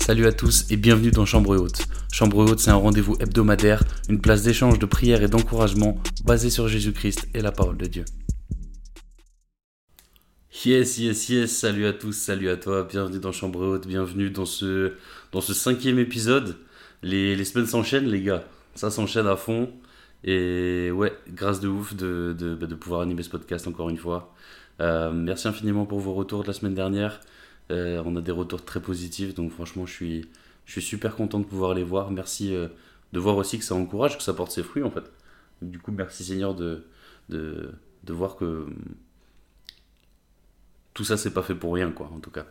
Salut à tous et bienvenue dans Chambre Haute. Chambre Haute, c'est un rendez-vous hebdomadaire, une place d'échange, de prière et d'encouragement basé sur Jésus-Christ et la parole de Dieu. Yes, yes, yes, salut à tous, salut à toi, bienvenue dans Chambre Haute, bienvenue dans ce, cinquième épisode. Les, semaines s'enchaînent, les gars, ça s'enchaîne à fond. Et ouais, grâce de ouf de, bah, pouvoir animer ce podcast encore une fois. Euh, merci infiniment pour vos retours de la semaine dernière. Euh, on a des retours très positifs, donc franchement, je suis, je suis super content de pouvoir les voir. Merci euh, de voir aussi que ça encourage, que ça porte ses fruits en fait. Du coup, merci Seigneur de, de, de voir que tout ça, c'est pas fait pour rien, quoi, en tout cas.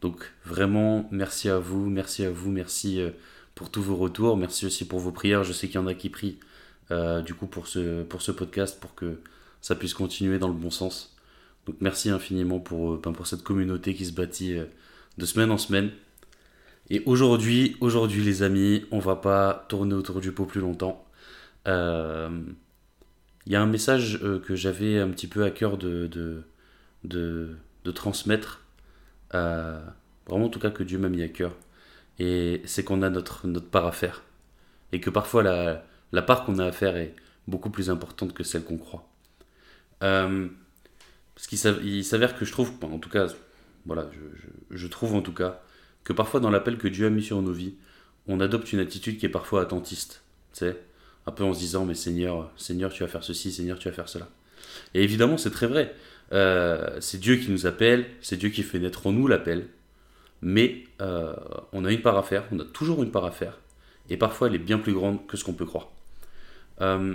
Donc vraiment, merci à vous, merci à vous, merci pour tous vos retours, merci aussi pour vos prières. Je sais qu'il y en a qui prient du coup pour ce, pour ce podcast, pour que ça puisse continuer dans le bon sens. Merci infiniment pour, euh, ben, pour cette communauté qui se bâtit euh, de semaine en semaine. Et aujourd'hui, aujourd'hui les amis, on va pas tourner autour du pot plus longtemps. Il euh, y a un message que j'avais un petit peu à cœur de, de, de, transmettre. vraiment en tout cas que Dieu m'a mis à cœur. Et c'est qu'on a notre, notre part à faire. Et que parfois la, la part qu'on a à faire est beaucoup plus importante que celle qu'on croit. Parce qu'il s'avère que je trouve, en tout cas, voilà, je, trouve en tout cas, que parfois dans l'appel que Dieu a mis sur nos vies, on adopte une attitude qui est parfois attentiste. Tu sais, un peu en se disant, mais Seigneur, Seigneur, tu vas faire ceci, Seigneur, tu vas faire cela. Et évidemment, c'est très vrai. Euh, c'est Dieu qui nous appelle, c'est Dieu qui fait naître en nous l'appel. Mais euh, on a une part à faire, on a toujours une part à faire. Et parfois, elle est bien plus grande que ce qu'on peut croire. Euh,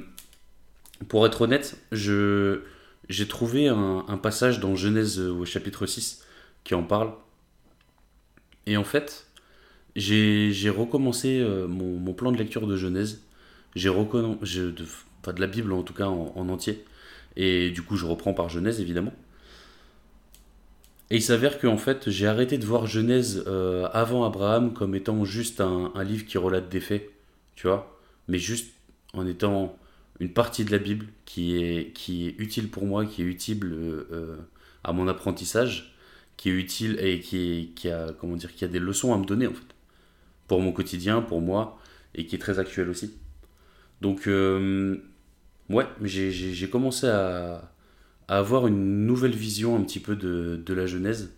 pour être honnête, je, j'ai trouvé un, passage dans Genèse euh, au chapitre 6 qui en parle. Et en fait, j'ai recommencé euh, mon, plan de lecture de Genèse. J'ai de, pas de la Bible en tout cas en, entier. Et du coup, je reprends par Genèse évidemment. Et il s'avère que en fait, j'ai arrêté de voir Genèse euh, avant Abraham comme étant juste un, un, livre qui relate des faits, tu vois, mais juste en étant une partie de la Bible qui est, qui est utile pour moi, qui est utile euh, euh, à mon apprentissage, qui est utile et qui, qui, a, comment dire, qui a des leçons à me donner en fait, pour mon quotidien, pour moi, et qui est très actuel aussi. Donc, euh, ouais, j'ai commencé à, avoir une nouvelle vision un petit peu de, de la Genèse.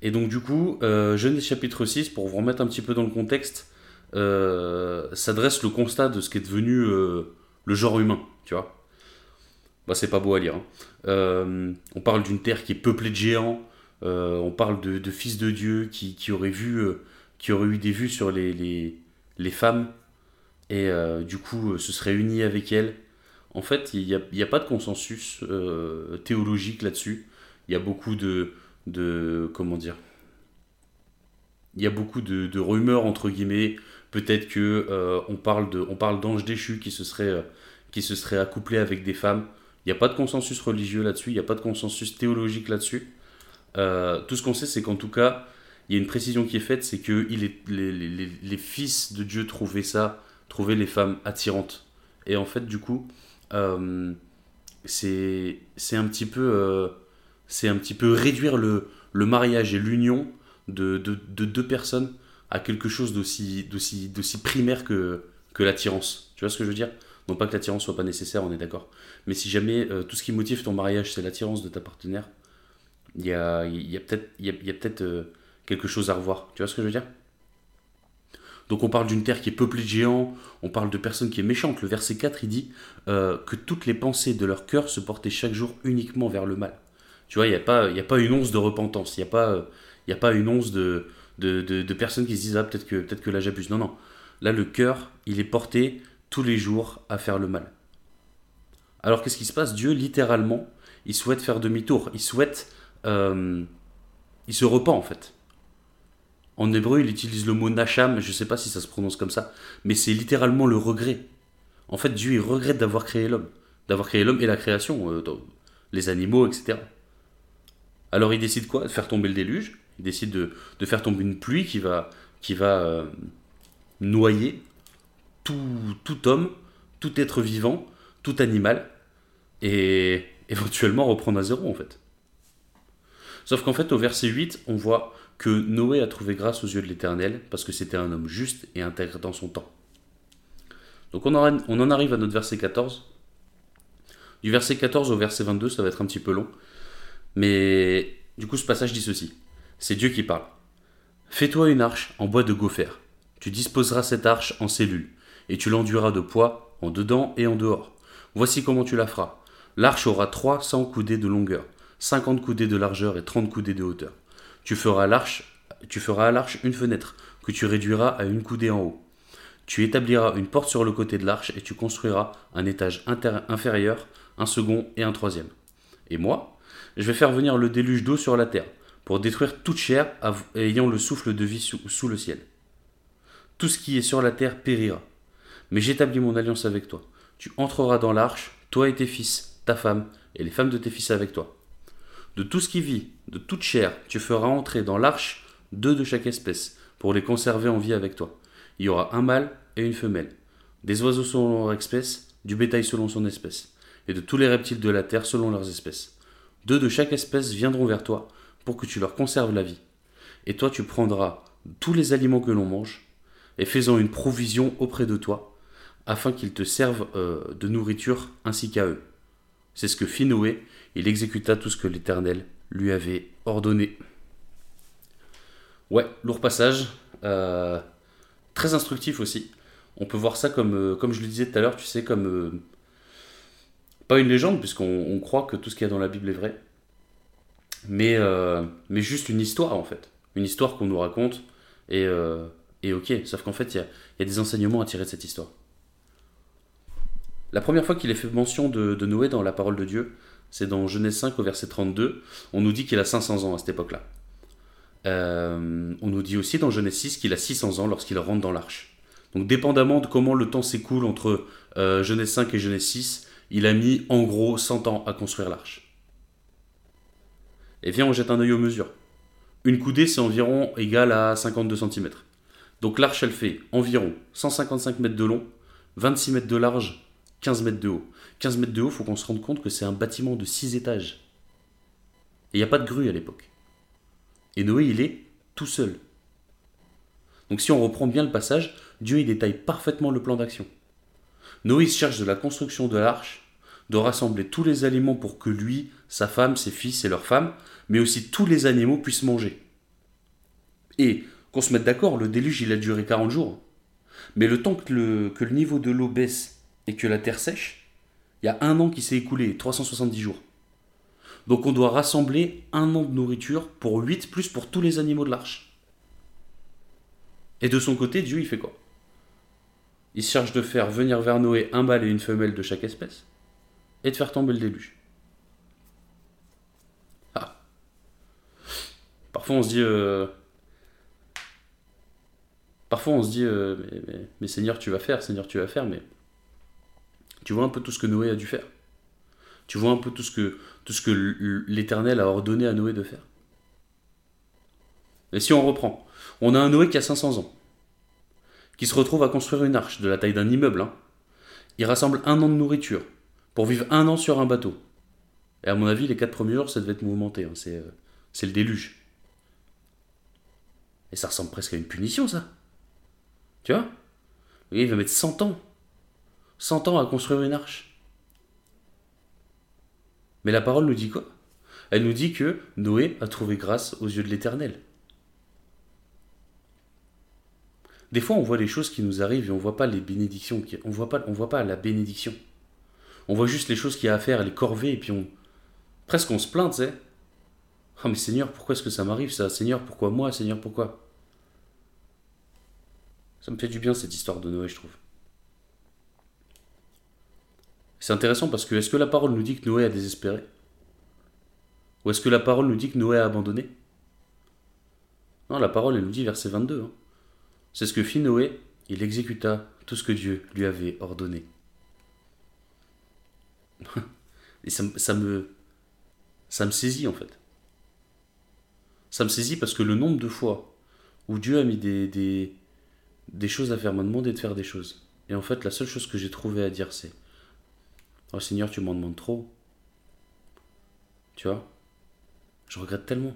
Et donc, du coup, Genèse chapitre 6, pour vous remettre un petit peu dans le contexte, s'adresse le constat de ce qui est devenu le genre humain, tu vois. Bah, c'est pas beau à lire. Hein. Euh, on parle d'une terre qui est peuplée de géants, euh, on parle de, fils de Dieu qui, qui auraient vu, euh, qui aurait eu des vues sur les, les, femmes, et du coup se serait unis avec elles. En fait, il n'y a, a, pas de consensus théologique là-dessus. Il y a beaucoup de, de comment dire il y a beaucoup de, rumeurs entre guillemets. Peut-être que on parle de, on parle d'anges déchus qui se seraient qui se serait accouplé avec des femmes. Il n'y a pas de consensus religieux là-dessus, il n'y a pas de consensus théologique là-dessus. Euh, tout ce qu'on sait, c'est qu'en tout cas, il y a une précision qui est faite, c'est que il est, les, fils de Dieu trouvaient ça, trouvaient les femmes attirantes. Et en fait, du coup, euh, c'est un petit peu euh, un petit peu réduire le, le mariage et l'union de, de, de, deux personnes à quelque chose d'aussi primaire que, que l'attirance. Tu vois ce que je veux dire? Non pas que l'attirance soit pas nécessaire, on est d'accord. Mais si jamais euh, tout ce qui motive ton mariage, c'est l'attirance de ta partenaire, il y a, y a peut-être y a, peut euh, quelque chose à revoir. Tu vois ce que je veux dire? Donc on parle d'une terre qui est peuplée de géants, on parle de personnes qui est méchantes. Le verset 4, il dit euh, que toutes les pensées de leur cœur se portaient chaque jour uniquement vers le mal. Tu vois, il n'y a, pas, a pas une once de repentance, il n'y a, pas, a pas une once de, de, de, personnes qui se disent Ah, peut-être que, peut que là j'abuse. Non, non. Là, le cœur, il est porté tous les jours à faire le mal. Alors qu'est-ce qui se passe? Dieu, littéralement, il souhaite faire demi-tour. Il souhaite... Euh, il se repent en fait. En hébreu, il utilise le mot nacham, je ne sais pas si ça se prononce comme ça, mais c'est littéralement le regret. En fait, Dieu, il regrette d'avoir créé l'homme. D'avoir créé l'homme et la création, euh, les animaux, etc. Alors il décide quoi? Faire tomber le déluge. Il décide de, faire tomber une pluie qui va, qui va euh, noyer tout, homme, tout être vivant, tout animal, et éventuellement reprendre à zéro en fait. Sauf qu'en fait, au verset 8, on voit que Noé a trouvé grâce aux yeux de l'Éternel, parce que c'était un homme juste et intègre dans son temps. Donc on en, on en arrive à notre verset 14. Du verset 14 au verset 22, ça va être un petit peu long. Mais du coup, ce passage dit ceci. C'est Dieu qui parle. Fais-toi une arche en bois de gopher. Tu disposeras cette arche en cellules, et tu l'enduiras de poids en dedans et en dehors. Voici comment tu la feras. L'arche aura 300 coudées de longueur, 50 coudées de largeur et 30 coudées de hauteur. Tu feras l'arche, tu feras à l'arche une fenêtre que tu réduiras à une coudée en haut. Tu établiras une porte sur le côté de l'arche et tu construiras un étage inférieur, un second et un troisième. Et moi, je vais faire venir le déluge d'eau sur la terre pour détruire toute chair ayant le souffle de vie sous le ciel. Tout ce qui est sur la terre périra. Mais j'établis mon alliance avec toi. Tu entreras dans l'arche, toi et tes fils, ta femme, et les femmes de tes fils avec toi. De tout ce qui vit, de toute chair, tu feras entrer dans l'arche deux de chaque espèce, pour les conserver en vie avec toi. Il y aura un mâle et une femelle, des oiseaux selon leur espèce, du bétail selon son espèce, et de tous les reptiles de la terre selon leurs espèces. Deux de chaque espèce viendront vers toi, pour que tu leur conserves la vie. Et toi tu prendras tous les aliments que l'on mange, et faisant une provision auprès de toi, afin qu'ils te servent euh, de nourriture ainsi qu'à eux. C'est ce que fit Noé, il exécuta tout ce que l'Éternel lui avait ordonné. Ouais, lourd passage, euh, très instructif aussi. On peut voir ça comme, euh, comme je le disais tout à l'heure, tu sais, comme... pas une légende, puisqu'on croit que tout ce qu'il y a dans la Bible est vrai, mais, mais juste une histoire en fait. Une histoire qu'on nous raconte, et, et ok, sauf qu'en fait, il y, a, des enseignements à tirer de cette histoire. La première fois qu'il est fait mention de, Noé dans la parole de Dieu, c'est dans Genèse 5 au verset 32. On nous dit qu'il a 500 ans à cette époque-là. Euh, on nous dit aussi dans Genèse 6 qu'il a 600 ans lorsqu'il rentre dans l'arche. Donc dépendamment de comment le temps s'écoule entre euh, Genèse 5 et Genèse 6, il a mis en gros 100 ans à construire l'arche. Et viens, on jette un œil aux mesures. Une coudée, c'est environ égal à 52 cm. Donc l'arche, elle fait environ 155 mètres de long, 26 mètres de large, 15 mètres de haut. 15 mètres de haut, faut qu'on se rende compte que c'est un bâtiment de 6 étages. Et il n'y a pas de grue à l'époque. Et Noé, il est tout seul. Donc si on reprend bien le passage, Dieu il détaille parfaitement le plan d'action. Noé cherche de la construction de l'arche, de rassembler tous les aliments pour que lui, sa femme, ses fils et leurs femmes, mais aussi tous les animaux puissent manger. Et qu'on se mette d'accord, le déluge, il a duré 40 jours. Mais le temps que le, que le niveau de l'eau baisse et que la terre sèche, il y a un an qui s'est écoulé, 370 jours. Donc on doit rassembler un an de nourriture pour 8 plus pour tous les animaux de l'arche. Et de son côté, Dieu, il fait quoi? Il cherche de faire venir vers Noé un mâle et une femelle de chaque espèce et de faire tomber le déluge. Ah. Parfois on se dit, euh, Parfois, on se dit, euh, mais, Seigneur, tu vas faire, Seigneur, tu vas faire, mais tu vois un peu tout ce que Noé a dû faire. Tu vois un peu tout ce que, que l'Éternel a ordonné à Noé de faire. Et si on reprend, on a un Noé qui a 500 ans, qui se retrouve à construire une arche de la taille d'un immeuble. Hein. Il rassemble un an de nourriture pour vivre un an sur un bateau. Et à mon avis, les quatre premiers jours, ça devait être mouvementé. Hein. C'est, euh, c'est le déluge. Et ça ressemble presque à une punition, ça. Tu vois? Il va mettre 100 ans. 100 ans à construire une arche. Mais la parole nous dit quoi? Elle nous dit que Noé a trouvé grâce aux yeux de l'Éternel. Des fois, on voit les choses qui nous arrivent et on voit pas les bénédictions. On voit on voit pas la bénédiction. On voit juste les choses qu'il y a à faire, les corvées, et puis on presque on se plaint, tu sais. Oh mais Seigneur, pourquoi est-ce que ça m'arrive ça? Seigneur, pourquoi moi? Seigneur, pourquoi? Ça me fait du bien cette histoire de Noé, je trouve. C'est intéressant parce que est-ce que la parole nous dit que Noé a désespéré? Ou est-ce que la parole nous dit que Noé a abandonné? Non, la parole, elle nous dit, verset 22. Hein. C'est ce que fit Noé, il exécuta tout ce que Dieu lui avait ordonné. Et ça, me, ça me saisit en fait. Ça me saisit parce que le nombre de fois où Dieu a mis des, des choses à faire, m'a demandé de faire des choses. Et en fait, la seule chose que j'ai trouvé à dire, c'est Oh Seigneur, tu m'en demandes trop. Tu vois? Je regrette tellement.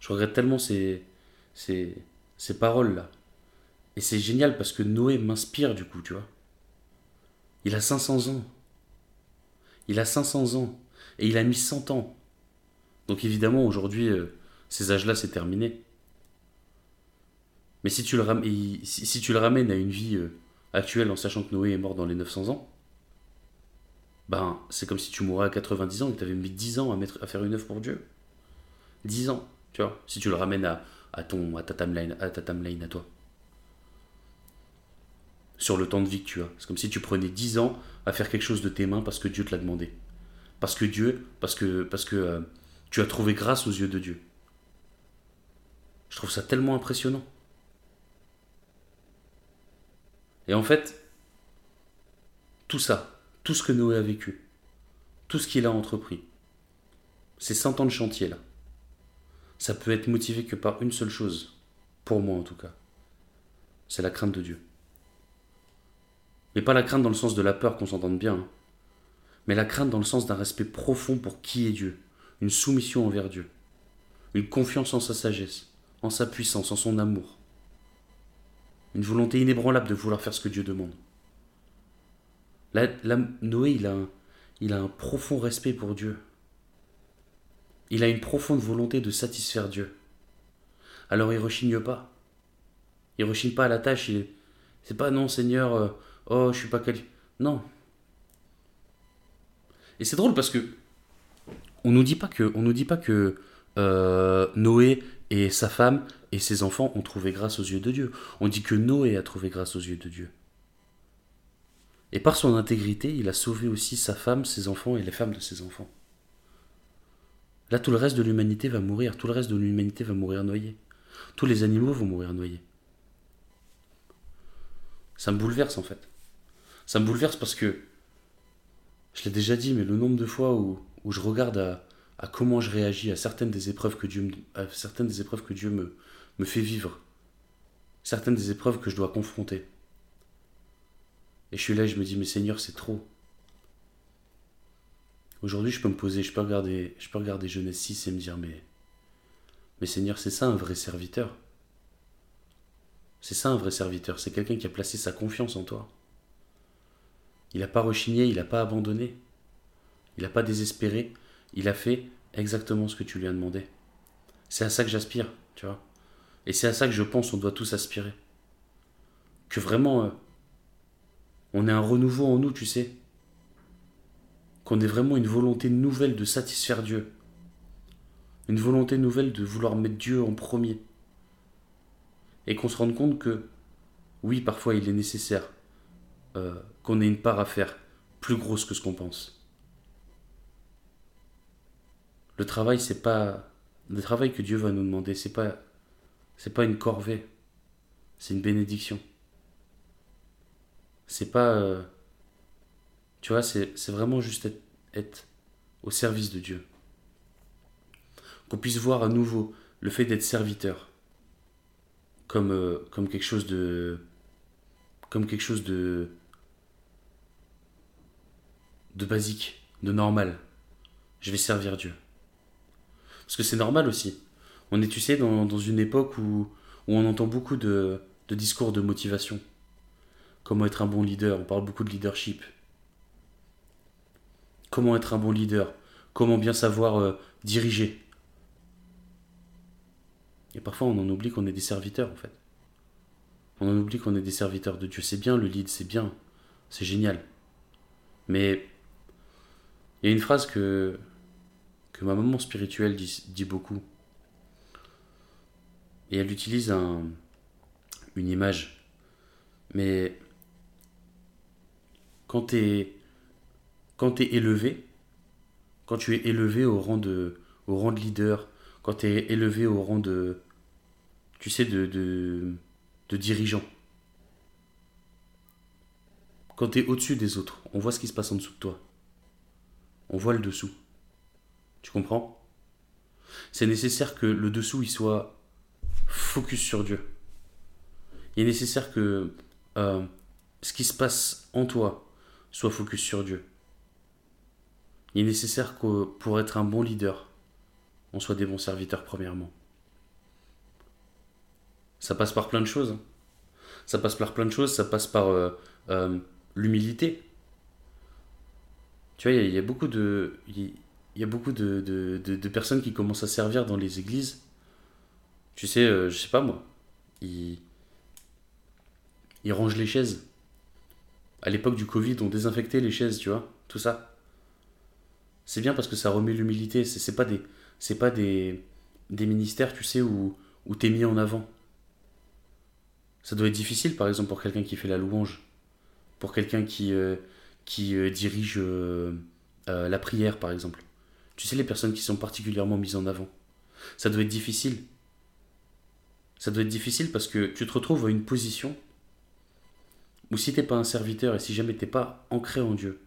Je regrette tellement ces, ces, ces paroles-là. Et c'est génial parce que Noé m'inspire du coup, tu vois. Il a 500 ans. Il a 500 ans. Et il a mis 100 ans. Donc évidemment, aujourd'hui, euh, ces âges-là, c'est terminé. Mais si tu, le ramènes, si, tu le ramènes à une vie euh, actuelle en sachant que Noé est mort dans les 900 ans, ben c'est comme si tu mourais à 90 ans et que tu avais mis 10 ans à, faire une œuvre pour Dieu. 10 ans, tu vois, si tu le ramènes à, à, ton, à, ta timeline, à ta timeline à toi. Sur le temps de vie que tu as. C'est comme si tu prenais 10 ans à faire quelque chose de tes mains parce que Dieu te l'a demandé. Parce que Dieu, parce que, parce que euh, tu as trouvé grâce aux yeux de Dieu. Je trouve ça tellement impressionnant. Et en fait, tout ça, tout ce que Noé a vécu, tout ce qu'il a entrepris, ces 100 ans de chantier là, ça peut être motivé que par une seule chose, pour moi en tout cas, c'est la crainte de Dieu. Mais pas la crainte dans le sens de la peur qu'on s'entende bien, hein. mais la crainte dans le sens d'un respect profond pour qui est Dieu, une soumission envers Dieu, une confiance en sa sagesse, en sa puissance, en son amour, une volonté inébranlable de vouloir faire ce que Dieu demande. Là, Noé, il a, un, il a un profond respect pour Dieu. Il a une profonde volonté de satisfaire Dieu. Alors il rechigne pas. Il rechigne pas à la tâche. Il c'est pas non Seigneur, euh, oh je suis pas qualifié. Non. Et c'est drôle parce que on nous dit pas que on nous dit pas que euh, Noé et sa femme et ses enfants ont trouvé grâce aux yeux de Dieu. On dit que Noé a trouvé grâce aux yeux de Dieu. Et par son intégrité, il a sauvé aussi sa femme, ses enfants et les femmes de ses enfants. Là, tout le reste de l'humanité va mourir, tout le reste de l'humanité va mourir noyé. Tous les animaux vont mourir noyés. Ça me bouleverse en fait. Ça me bouleverse parce que, je l'ai déjà dit, mais le nombre de fois où, je regarde à, comment je réagis à certaines des épreuves que Dieu me, certaines des épreuves que Dieu me, me fait vivre, certaines des épreuves que je dois confronter. Et je suis là et je me dis, mais Seigneur, c'est trop. Aujourd'hui, je peux me poser, je peux regarder, je peux regarder Genèse 6 et me dire, mais, mais Seigneur, c'est ça un vrai serviteur. C'est ça un vrai serviteur, c'est quelqu'un qui a placé sa confiance en toi. Il n'a pas rechigné, il n'a pas abandonné, il n'a pas désespéré, il a fait exactement ce que tu lui as demandé. C'est à ça que j'aspire, tu vois. Et c'est à ça que je pense on doit tous aspirer. Que vraiment, euh, on ait un renouveau en nous, tu sais. Qu'on ait vraiment une volonté nouvelle de satisfaire Dieu. Une volonté nouvelle de vouloir mettre Dieu en premier. Et qu'on se rende compte que, oui, parfois il est nécessaire euh, qu'on ait une part à faire plus grosse que ce qu'on pense. Le travail, c'est pas. Le travail que Dieu va nous demander, c'est pas. C'est pas une corvée. C'est une bénédiction. C'est pas. Euh, tu vois, c'est vraiment juste être, au service de Dieu. Qu'on puisse voir à nouveau le fait d'être serviteur comme, euh, comme quelque chose de. comme quelque chose de. De basique, de normal. Je vais servir Dieu. Parce que c'est normal aussi. On est, tu sais, dans, une époque où, on entend beaucoup de, discours de motivation. Comment être un bon leader On parle beaucoup de leadership. Comment être un bon leader Comment bien savoir euh, diriger Et parfois, on en oublie qu'on est des serviteurs, en fait. On en oublie qu'on est des serviteurs de Dieu. C'est bien le lead, c'est bien. C'est génial. Mais il y a une phrase que, que ma maman spirituelle dit, beaucoup. Et elle utilise un, une image. Mais quand tu es, quand es élevé, quand tu es élevé au rang de, au rang de leader, quand tu es élevé au rang de, tu sais, de, de, de dirigeant, quand tu es au-dessus des autres, on voit ce qui se passe en dessous de toi. On voit le dessous. Tu comprends? C'est nécessaire que le dessous soit focus sur Dieu. Il est nécessaire que euh, ce qui se passe en toi soit focus sur Dieu. Il est nécessaire que pour être un bon leader, on soit des bons serviteurs premièrement. Ça passe par plein de choses. hein. Ça passe par plein de choses, ça passe par euh, euh, l'humilité. Tu vois, il y, a- beaucoup de, il y a beaucoup de- de- de personnes qui commencent à servir dans les églises. Tu sais, euh, je sais pas moi, ils, ils rangent les chaises. À l'époque du Covid, on désinfectait les chaises, tu vois, tout ça. C'est bien parce que ça remet l'humilité. C'est c'est pas des, c'est pas des, des ministères, tu sais, où, où t'es mis en avant. Ça doit être difficile, par exemple, pour quelqu'un qui fait la louange, pour quelqu'un qui, euh, qui euh, dirige euh, euh, la prière, par exemple. Tu sais, les personnes qui sont particulièrement mises en avant. Ça doit être difficile. Ça doit être difficile parce que tu te retrouves à une position où si t'es pas un serviteur et si jamais t'es pas ancré en Dieu,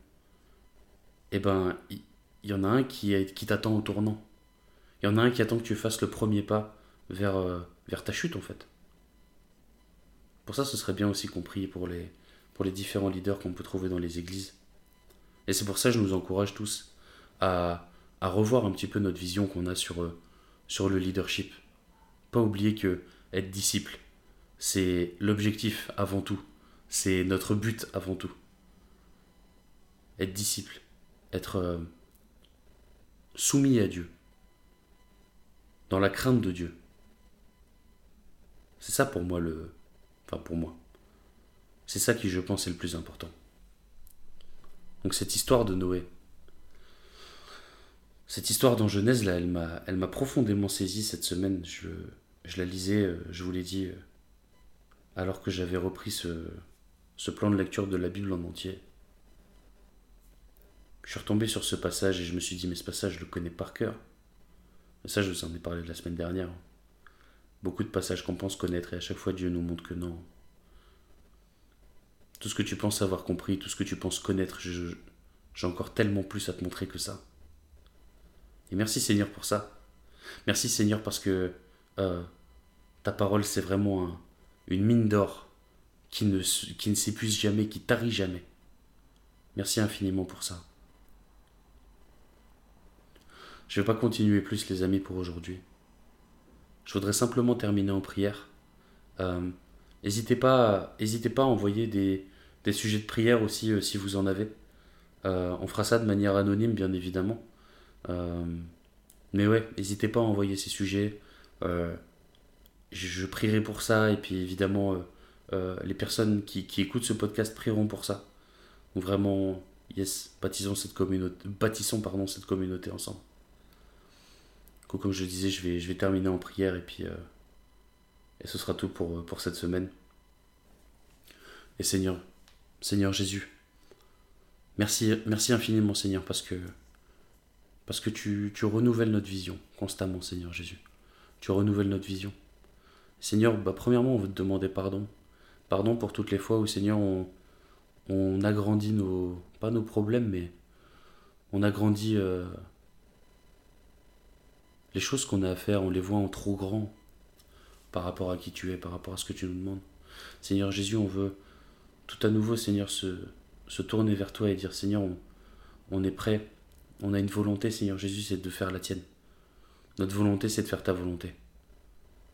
eh ben, il y, en a un qui, qui t'attend au tournant. Il y en a un qui attend que tu fasses le premier pas vers, vers ta chute, en fait. Pour ça, ce serait bien aussi compris pour les, pour les différents leaders qu'on peut trouver dans les églises. Et c'est pour ça que je nous encourage tous à, à revoir un petit peu notre vision qu'on a sur, euh, sur le leadership. Pas oublier que être disciple, c'est l'objectif avant tout. C'est notre but avant tout. Être disciple, être euh, soumis à Dieu, dans la crainte de Dieu. C'est ça pour moi le... Enfin pour moi. C'est ça qui je pense est le plus important. Donc cette histoire de Noé, cette histoire dans Genèse, là, elle m'a, profondément saisi cette semaine. Je, la lisais, euh, je vous l'ai dit, euh, alors que j'avais repris ce, ce plan de lecture de la Bible en entier. Je suis retombé sur ce passage et je me suis dit, mais ce passage, je le connais par cœur. Et ça, je vous en ai parlé la semaine dernière. Beaucoup de passages qu'on pense connaître et à chaque fois, Dieu nous montre que non. Tout ce que tu penses avoir compris, tout ce que tu penses connaître, j'ai encore tellement plus à te montrer que ça. Et merci Seigneur pour ça. Merci Seigneur parce que euh, ta parole, c'est vraiment un- une mine d'or qui ne, qui ne s'épuise jamais, qui tarit jamais. Merci infiniment pour ça. Je ne vais pas continuer plus les amis pour aujourd'hui. Je voudrais simplement terminer en prière. Euh, N'hésitez pas, pas à envoyer des, des sujets de prière aussi euh, si vous en avez. Euh, on fera ça de manière anonyme bien évidemment. Euh, mais ouais, n'hésitez pas à envoyer ces sujets. Je, prierai pour ça et puis évidemment les personnes qui, écoutent ce podcast prieront pour ça. Vraiment, yes, bâtissons cette communauté, bâtissons pardon cette communauté ensemble. Comme je disais, je vais, terminer en prière et puis et ce sera tout pour, pour cette semaine. Et Seigneur, Seigneur Jésus, merci, merci infiniment Seigneur parce que parce que tu, renouvelles notre vision constamment Seigneur Jésus. Tu renouvelles notre vision. Seigneur, bah, premièrement, on veut te demander pardon. Pardon pour toutes les fois où Seigneur, on, on agrandit nos, pas nos problèmes, mais on agrandit euh, les choses qu'on a à faire, on les voit en trop grand par rapport à qui tu es, par rapport à ce que tu nous demandes. Seigneur Jésus, on veut tout à nouveau, Seigneur, se, tourner vers toi et dire, Seigneur, on, on est prêt, on a une volonté, Seigneur Jésus, c'est de faire la tienne. Notre volonté, c'est de faire ta volonté.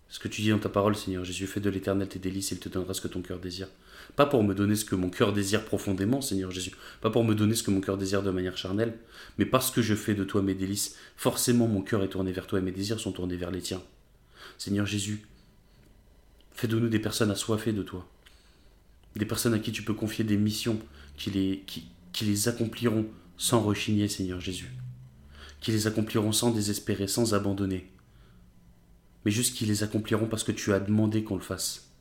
Ce que tu dis dans ta parole, Seigneur Jésus, fais de l'éternel tes délices, il te donnera ce que ton cœur désire. Pas pour me donner ce que mon cœur désire profondément, Seigneur Jésus. Pas pour me donner ce que mon cœur désire de manière charnelle, mais parce que je fais de toi mes délices, forcément mon cœur est tourné vers toi et mes désirs sont tournés vers les tiens. Seigneur Jésus, fais de nous des personnes assoiffées de toi. Des personnes à qui tu peux confier des missions qui les, accompliront sans rechigner, Seigneur Jésus. Qui les accompliront sans désespérer, sans abandonner. Mais juste qui les accompliront parce que tu as demandé qu'on le fasse.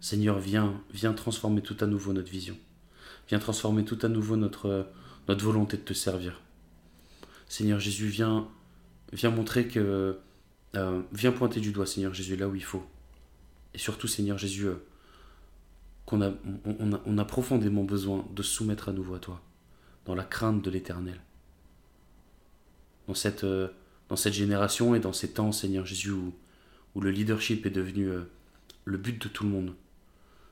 Seigneur, viens, viens transformer tout à nouveau notre vision. Viens transformer tout à nouveau notre, volonté de te servir. Seigneur Jésus, viens, viens montrer que. euh, viens pointer du doigt, Seigneur Jésus, là où il faut. Et surtout, Seigneur Jésus, euh, qu'on a, on, a, on a profondément besoin de soumettre à nouveau à toi, dans la crainte de l'éternel. Dans cette, euh, dans cette génération et dans ces temps, Seigneur Jésus, où, où le leadership est devenu euh, le but de tout le monde.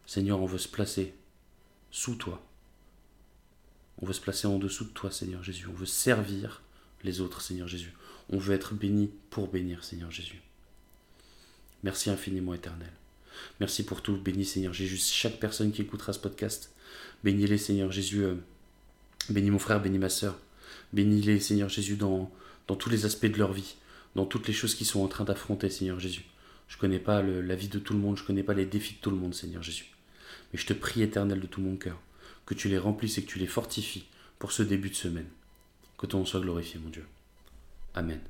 Seigneur, on veut se placer sous toi. On veut se placer en dessous de toi, Seigneur Jésus. On veut servir les autres, Seigneur Jésus. On veut être béni pour bénir, Seigneur Jésus. Merci infiniment, éternel. Merci pour tout. Bénis, Seigneur Jésus, chaque personne qui écoutera ce podcast. Bénis-les, Seigneur Jésus. Euh, bénis mon frère, bénis ma soeur. Bénis-les, Seigneur Jésus, dans, dans tous les aspects de leur vie, dans toutes les choses qu'ils sont en train d'affronter, Seigneur Jésus. Je ne connais pas la vie de tout le monde, je ne connais pas les défis de tout le monde, Seigneur Jésus. Mais je te prie, éternel, de tout mon cœur, que tu les remplisses et que tu les fortifies pour ce début de semaine. Que ton nom soit glorifié, mon Dieu. Amen.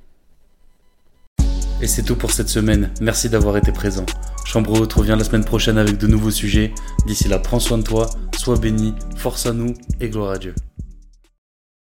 Et c'est tout pour cette semaine. Merci d'avoir été présent. Chambre te revient la semaine prochaine avec de nouveaux sujets. D'ici là, prends soin de toi, sois béni, force à nous et gloire à Dieu.